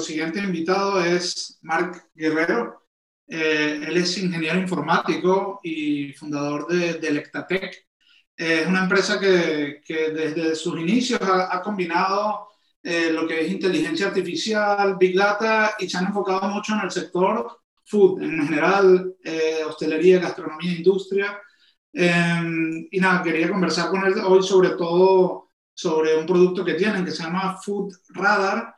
siguiente invitado es Marc Guerrero. Eh, él es ingeniero informático y fundador de, de Electatec. es una empresa que, que, desde sus inicios ha, ha combinado eh, lo que es inteligencia artificial, big data, y se han enfocado mucho en el sector food en general, eh, hostelería, gastronomía, industria. Em, y nada, quería conversar con él hoy sobre todo sobre un producto que tienen que se llama Food Radar,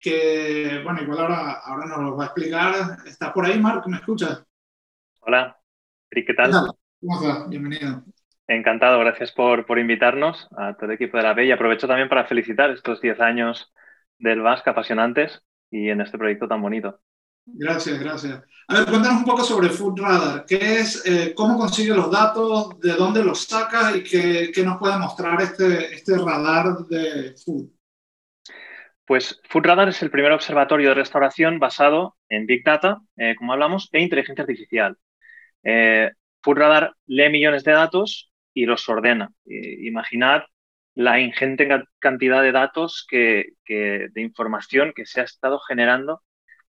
que, bueno, igual ahora, ahora nos lo va a explicar. ¿Estás por ahí, Marc? ¿Me escuchas? Hola, ¿qué tal? ¿Cómo estás? Bienvenido. Encantado, gracias por, por, invitarnos a todo el equipo de la B y aprovecho también para felicitar estos 10 años del VASC apasionantes y en este proyecto tan bonito. Gracias, gracias. A ver, cuéntanos un poco sobre Food Radar. ¿Qué es, eh, cómo consigue los datos, de dónde los saca y qué, qué, nos puede mostrar este, este radar de food? Pues Food Radar es el primer observatorio de restauración basado en Big Data, eh, como hablamos, e inteligencia artificial. Eh, Food Radar lee millones de datos y los ordena. imaginad la ingente cantidad de datos que, de información que se ha estado generando,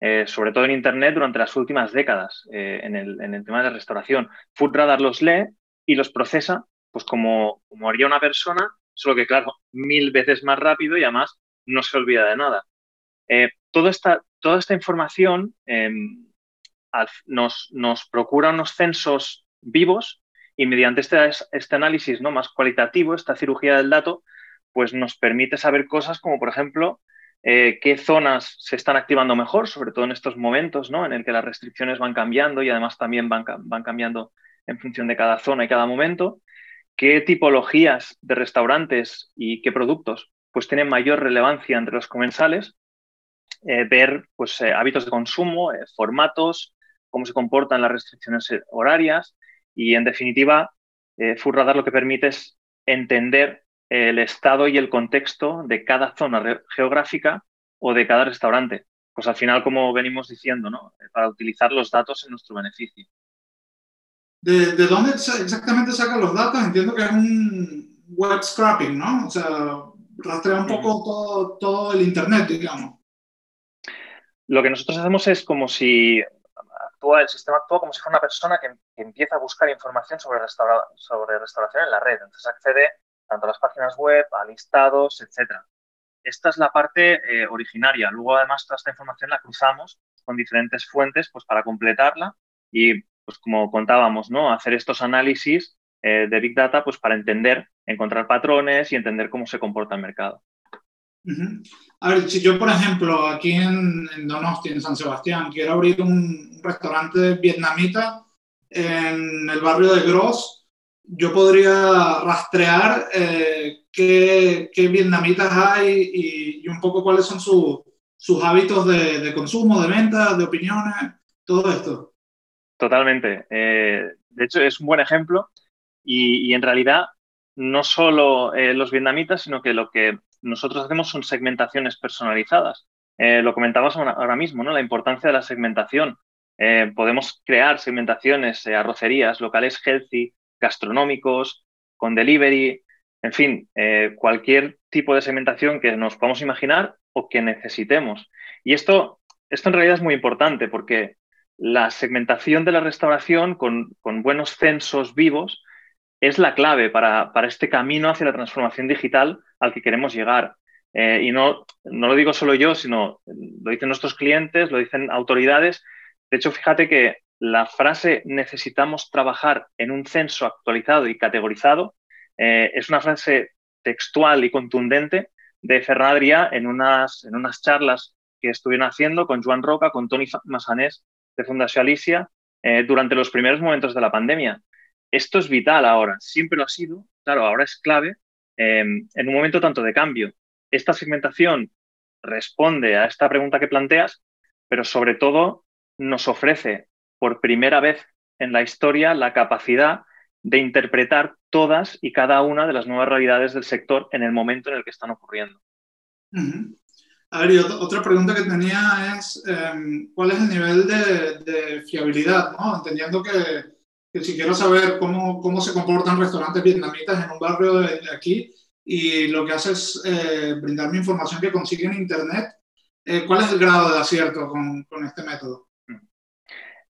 eh, sobre todo en Internet, durante las últimas décadas eh, en, el, tema de restauración. Food Radar los lee y los procesa pues como, como haría una persona, solo que, claro, mil veces más rápido y además no se olvida de nada. Eh, toda, esta, toda esta información em, nos, nos procura unos censos vivos y mediante este, este análisis ¿no? más cualitativo, esta cirugía del dato, pues nos permite saber cosas como, por ejemplo, eh, qué zonas se están activando mejor, sobre todo en estos momentos ¿no? en el que las restricciones van cambiando y además también van, van cambiando en función de cada zona y cada momento, qué tipologías de restaurantes y qué productos pues tienen mayor relevancia entre los comensales, eh, ver pues, eh, hábitos de consumo, formatos, cómo se comportan las restricciones horarias, y en definitiva, eh, Radar lo que permite es entender el estado y el contexto de cada zona geográfica o de cada restaurante. Pues al final, como venimos diciendo, ¿no? para utilizar los datos en nuestro beneficio. ¿De, ¿De, dónde exactamente sacan los datos? Entiendo que es un web scrapping, ¿no? O sea, rastrea un poco todo, todo el Internet, digamos. Lo que nosotros hacemos es como si el sistema actúa como si fuera una persona que, empieza a buscar información sobre, sobre restauración en la red. Entonces accede tanto a las páginas web, a listados, etc. Esta es la parte eh, originaria. Luego, además, toda esta información la cruzamos con diferentes fuentes pues, para completarla y, pues, como contábamos, ¿no? hacer estos análisis eh, de Big Data pues, para entender, encontrar patrones y entender cómo se comporta el mercado. A ver, si yo, por ejemplo, aquí en, en, Donosti, en San Sebastián, quiero abrir un restaurante vietnamita en el barrio de Gros, yo podría rastrear eh, qué, qué, vietnamitas hay y, y, un poco cuáles son su, sus hábitos de, de, consumo, de venta, de opiniones, todo esto. Totalmente. Eh, de hecho, es un buen ejemplo y, y en realidad no solo eh, los vietnamitas, sino que lo que nosotros hacemos son segmentaciones personalizadas. Eh, lo comentabas ahora mismo, ¿no? La importancia de la segmentación. Eh, podemos crear segmentaciones, eh, arrocerías, locales healthy, gastronómicos, con delivery, en fin, eh, cualquier tipo de segmentación que nos podamos imaginar o que necesitemos. Y esto, esto en realidad es muy importante porque la segmentación de la restauración con, con buenos censos vivos es la clave para, para, este camino hacia la transformación digital al que queremos llegar. Eh, y no, no lo digo solo yo, sino lo dicen nuestros clientes, lo dicen autoridades. De hecho, fíjate que la frase necesitamos trabajar en un censo actualizado y categorizado eh, es una frase textual y contundente de Ferradria en unas, en unas charlas que estuvieron haciendo con Joan Roca, con Tony Massanés de Fundación Alicia eh, durante los primeros momentos de la pandemia. Esto es vital ahora, siempre lo ha sido, claro, ahora es clave eh, en un momento tanto de cambio. Esta segmentación responde a esta pregunta que planteas, pero sobre todo nos ofrece por primera vez en la historia la capacidad de interpretar todas y cada una de las nuevas realidades del sector en el momento en el que están ocurriendo. A ver, y otra pregunta que tenía es, eh, ¿cuál es el nivel de, de fiabilidad? ¿no? Entendiendo que que si quiero saber cómo, cómo se comportan restaurantes vietnamitas en un barrio de, de aquí y lo que hace es eh, brindarme información que consigue en Internet, Eh, ¿Cuál es el grado de acierto con, este método?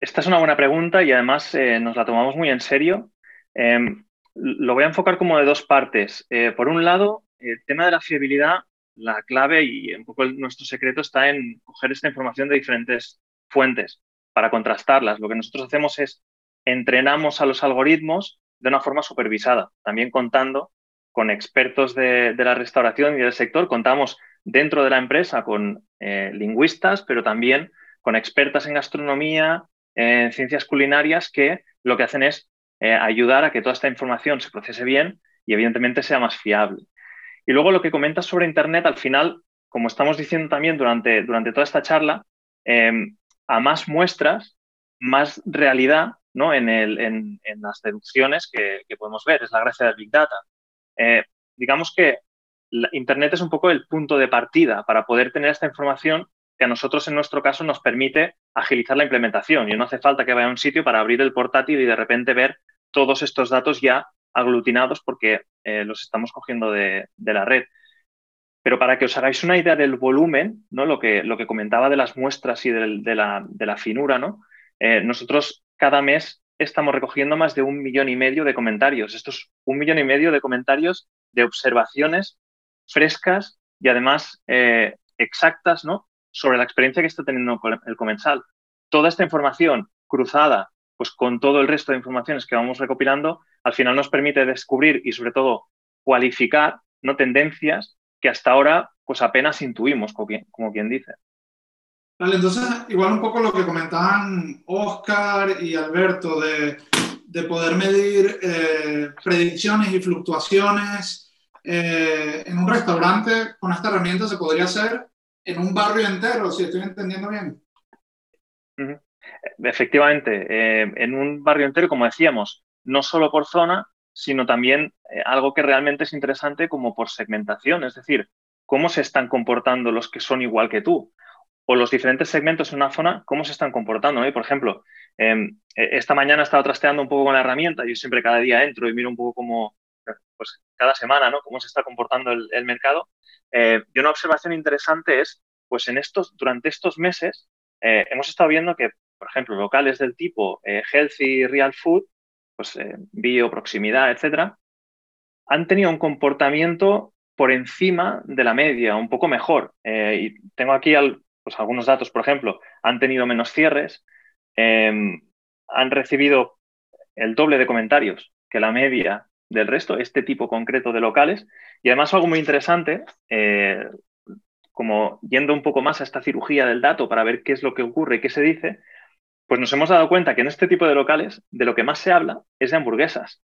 Esta es una buena pregunta y además eh, nos la tomamos muy en serio. Em, lo voy a enfocar como de dos partes. Eh, por un lado, el tema de la fiabilidad, la clave y un poco nuestro secreto está en coger esta información de diferentes fuentes para contrastarlas. Lo que nosotros hacemos es entrenamos a los algoritmos de una forma supervisada, también contando con expertos de, la restauración y del sector, contamos dentro de la empresa con eh, lingüistas, pero también con expertas en gastronomía, en ciencias culinarias, que lo que hacen es eh, ayudar a que toda esta información se procese bien y evidentemente sea más fiable. Y luego lo que comentas sobre Internet, al final, como estamos diciendo también durante, durante toda esta charla, em, a más muestras, más realidad ¿no? en, el, en, las deducciones que, podemos ver. Es la gracia del Big Data. Eh, digamos que Internet es un poco el punto de partida para poder tener esta información que a nosotros en nuestro caso nos permite agilizar la implementación. Y no hace falta que vaya a un sitio para abrir el portátil y de repente ver todos estos datos ya aglutinados porque eh, los estamos cogiendo de, la red. Pero para que os hagáis una idea del volumen, ¿no? lo, que, lo que comentaba de las muestras y de, la, finura, ¿no? Eh, nosotros cada mes estamos recogiendo más de un millón y medio de comentarios. Esto es un millón y medio de comentarios de observaciones frescas y además eh, exactas ¿no? sobre la experiencia que está teniendo el comensal. Toda esta información cruzada pues, con todo el resto de informaciones que vamos recopilando, al final nos permite descubrir y sobre todo cualificar ¿no? tendencias que hasta ahora pues apenas intuimos, como quien, como quien dice. Vale, entonces igual un poco lo que comentaban Oscar y Alberto de, de poder medir eh, predicciones y fluctuaciones eh, en un restaurante con esta herramienta se podría hacer en un barrio entero, si estoy entendiendo bien. Efectivamente, eh, en un barrio entero, como decíamos, no solo por zona, sino también algo que realmente es interesante como por segmentación, es decir, cómo se están comportando los que son igual que tú o los diferentes segmentos en una zona, cómo se están comportando. Por ejemplo, em, e, esta mañana he estado trasteando un poco con la herramienta, yo siempre cada día entro y miro un poco cómo, pues cada semana, ¿no? Cómo se está comportando el, mercado. Eh, y una observación interesante es, pues en estos, durante estos meses, eh, hemos estado viendo que, por ejemplo, locales del tipo eh, healthy, real food, pues bio, proximidad, etcétera, han tenido un comportamiento por encima de la media, un poco mejor. y tengo aquí al, pues algunos datos, por ejemplo, han tenido menos cierres, em, han recibido el doble de comentarios que la media del resto, este tipo concreto de locales. Y además algo muy interesante, eh, como yendo un poco más a esta cirugía del dato para ver qué es lo que ocurre y qué se dice, pues nos hemos dado cuenta que en este tipo de locales de lo que más se habla es de hamburguesas.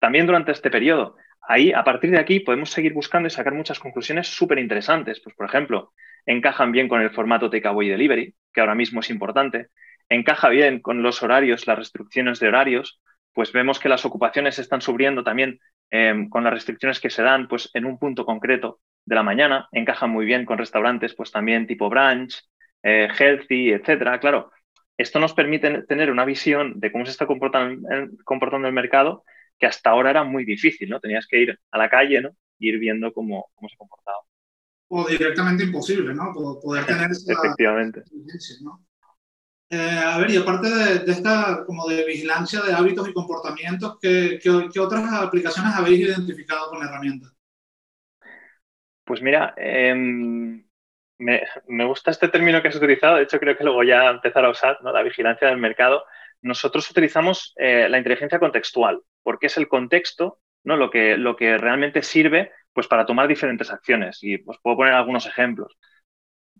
También durante este periodo. Ahí, a partir de aquí, podemos seguir buscando y sacar muchas conclusiones súper interesantes. Pues, por ejemplo, encajan bien con el formato takeaway delivery, que ahora mismo es importante, encaja bien con los horarios, las restricciones de horarios, pues vemos que las ocupaciones están subiendo también em, con las restricciones que se dan pues, en un punto concreto de la mañana, encajan muy bien con restaurantes pues también tipo brunch, eh, healthy, etcétera. Claro, esto nos permite tener una visión de cómo se está comportando, comportando el mercado que hasta ahora era muy difícil, ¿no? Tenías que ir a la calle, ¿no? Y ir viendo cómo, cómo se comportaba o directamente imposible, ¿no? Poder tener esa Efectivamente. ¿no? Eh, a ver, y aparte de, esta como de vigilancia de hábitos y comportamientos, ¿qué, qué, otras aplicaciones habéis identificado con la herramienta? Pues mira, em, me, me, gusta este término que has utilizado, de hecho creo que luego ya empezar a usar, ¿no? La vigilancia del mercado. Nosotros utilizamos eh, la inteligencia contextual, porque es el contexto, ¿no? Lo que, lo que realmente sirve pues para tomar diferentes acciones. Y os puedo poner algunos ejemplos.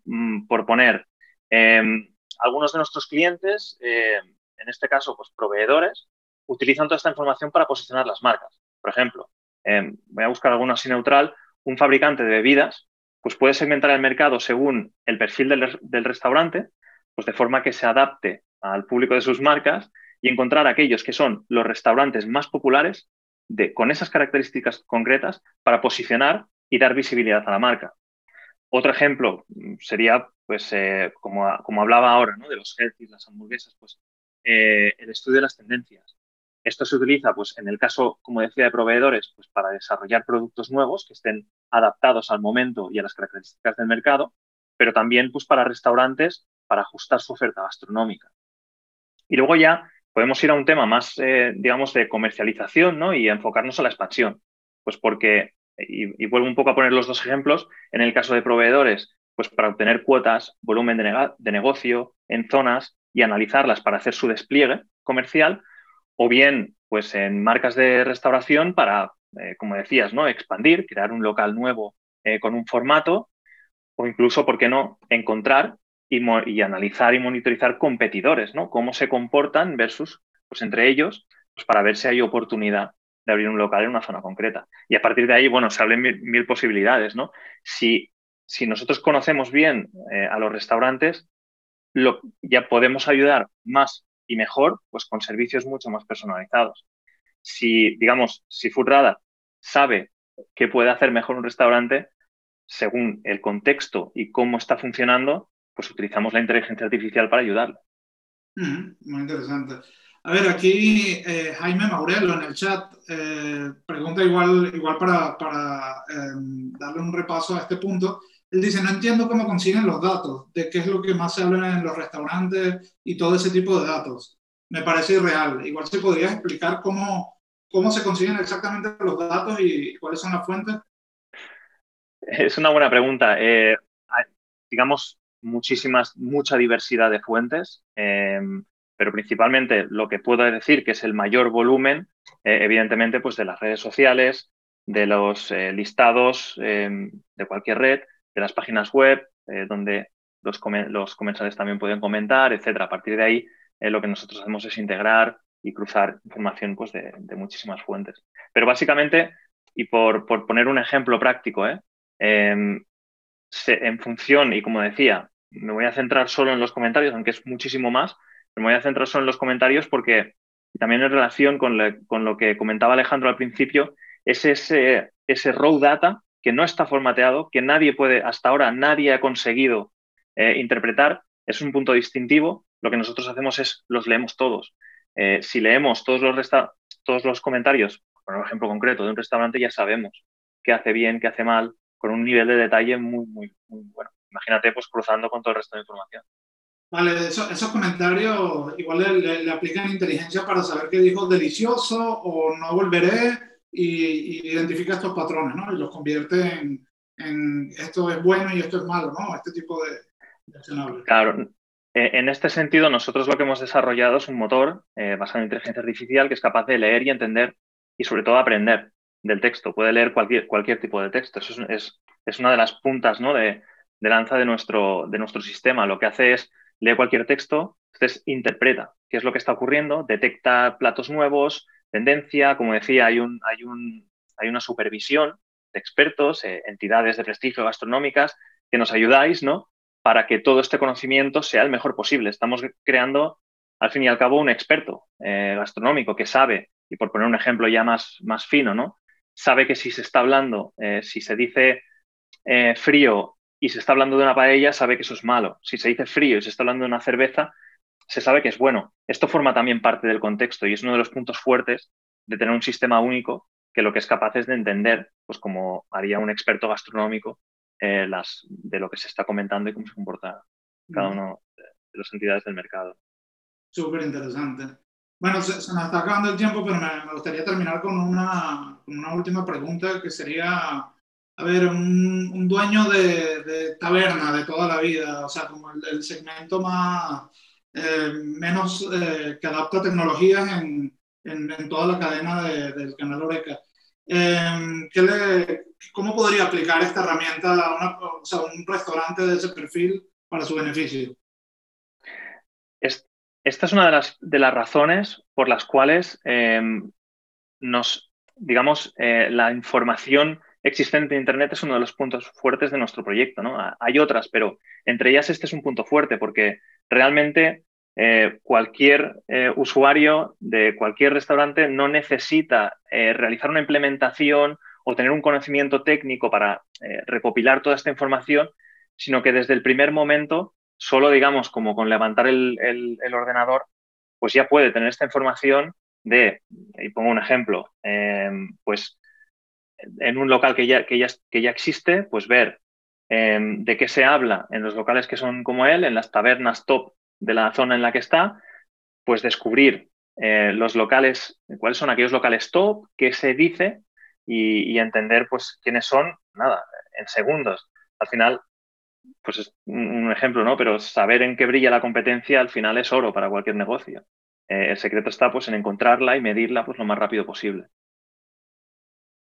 Mm, por poner, em, algunos de nuestros clientes, em, en este caso, pues proveedores, utilizan toda esta información para posicionar las marcas. Por ejemplo, em, voy a buscar alguno así neutral, un fabricante de bebidas, pues puede segmentar el mercado según el perfil del, del restaurante, pues de forma que se adapte al público de sus marcas y encontrar aquellos que son los restaurantes más populares con esas características concretas para posicionar y dar visibilidad a la marca. Otro ejemplo mm, sería, pues, eh, como, como, hablaba ahora, ¿no? de los healthy, las hamburguesas, pues, eh, el estudio de las tendencias. Esto se utiliza, pues, en el caso, como decía, de proveedores, pues, para desarrollar productos nuevos que estén adaptados al momento y a las características del mercado, pero también pues, para restaurantes para ajustar su oferta gastronómica. Y luego ya podemos ir a un tema más, eh, digamos, de comercialización ¿no? y enfocarnos a la expansión. Pues porque, y, vuelvo un poco a poner los dos ejemplos, en el caso de proveedores, pues para obtener cuotas, volumen de, negocio en zonas y analizarlas para hacer su despliegue comercial, o bien pues en marcas de restauración para, eh, como decías, ¿no? expandir, crear un local nuevo eh, con un formato, o incluso, ¿por qué no?, encontrar y, analizar y monitorizar competidores, ¿no? Cómo se comportan versus, pues entre ellos, pues para ver si hay oportunidad de abrir un local en una zona concreta. Y a partir de ahí, bueno, se abren mil, posibilidades, ¿no? Si, si, nosotros conocemos bien eh, a los restaurantes, lo, ya podemos ayudar más y mejor, pues con servicios mucho más personalizados. Si, digamos, si Foodradar sabe qué puede hacer mejor un restaurante, según el contexto y cómo está funcionando, pues utilizamos la inteligencia artificial para ayudarle. muy interesante. A ver, aquí eh, Jaime Maurelo en el chat eh, pregunta igual, igual para, para em, darle un repaso a este punto. Él dice, no entiendo cómo consiguen los datos, de qué es lo que más se habla en los restaurantes y todo ese tipo de datos. Me parece irreal. Igual se podría explicar cómo, cómo se consiguen exactamente los datos y cuáles son las fuentes. Es una buena pregunta. Eh, digamos, muchísimas, mucha diversidad de fuentes, em, pero principalmente lo que puedo decir que es el mayor volumen, eh, evidentemente, pues de las redes sociales, de los eh, listados de cualquier red, de las páginas web, eh, donde los, los, comensales también pueden comentar, etcétera. A partir de ahí, lo que nosotros hacemos es integrar y cruzar información pues, de, muchísimas fuentes. Pero básicamente, y por, por poner un ejemplo práctico, en función, y como decía, me voy a centrar solo en los comentarios, aunque es muchísimo más, pero me voy a centrar solo en los comentarios porque también en relación con, lo que comentaba Alejandro al principio, es ese, ese raw data que no está formateado, que nadie puede, hasta ahora nadie ha conseguido eh, interpretar, es un punto distintivo. Lo que nosotros hacemos es los leemos todos. Eh, si leemos todos los, todos los comentarios, por ejemplo concreto de un restaurante, ya sabemos qué hace bien, qué hace mal, con un nivel de detalle muy, muy, muy bueno imagínate pues cruzando con todo el resto de información. Vale, esos comentarios igual le, aplican inteligencia para saber qué dijo delicioso o no volveré y, identifica estos patrones, ¿no? Y los convierte en, esto es bueno y esto es malo, ¿no? Este tipo de, de Claro, en este sentido, nosotros lo que hemos desarrollado es un motor eh, basado en inteligencia artificial que es capaz de leer y entender y sobre todo aprender del texto. Puede leer cualquier, cualquier tipo de texto. Eso es, es, es una de las puntas ¿no? de, de lanza de nuestro, de nuestro sistema. Lo que hace es lee cualquier texto, entonces interpreta qué es lo que está ocurriendo, detecta platos nuevos, tendencia, como decía, hay, un, hay, un, hay una supervisión de expertos, eh, entidades de prestigio gastronómicas que nos ayudáis, ¿no? Para que todo este conocimiento sea el mejor posible. Estamos creando, al fin y al cabo, un experto eh, gastronómico que sabe, y por poner un ejemplo ya más, más fino, ¿no? Sabe que si se está hablando, eh, si se dice frío y se está hablando de una paella, sabe que eso es malo. Si se dice frío y se está hablando de una cerveza, se sabe que es bueno. Esto forma también parte del contexto y es uno de los puntos fuertes de tener un sistema único que lo que es capaz es de entender, pues como haría un experto gastronómico, eh, las, de lo que se está comentando y cómo se comporta cada uno de las entidades del mercado. Súper interesante. Bueno, se, nos está acabando el tiempo, pero me, gustaría terminar con una, con una última pregunta que sería a ver, un, dueño de, taberna de toda la vida, o sea, como el, segmento más, eh, menos eh, que adapta tecnologías en, en, toda la cadena del canal Oreca. Em, ¿Cómo podría aplicar esta herramienta a un restaurante de ese perfil para su beneficio? esta es una de las, de las razones por las cuales em, nos, digamos, eh, la información existente en Internet es uno de los puntos fuertes de nuestro proyecto. ¿no? Hay otras, pero entre ellas este es un punto fuerte porque realmente eh, cualquier eh, usuario de cualquier restaurante no necesita eh, realizar una implementación o tener un conocimiento técnico para recopilar toda esta información, sino que desde el primer momento, solo digamos como con levantar el, el ordenador, pues ya puede tener esta información de, y pongo un ejemplo, pues en un local que ya, que ya, que ya existe, pues ver em, de qué se habla en los locales que son como él, en las tabernas top de la zona en la que está, pues descubrir eh, los locales, cuáles son aquellos locales top, qué se dice y, entender pues quiénes son, nada, en segundos. Al final, pues es un ejemplo, ¿no? Pero saber en qué brilla la competencia al final es oro para cualquier negocio. Eh, el secreto está pues en encontrarla y medirla pues lo más rápido posible.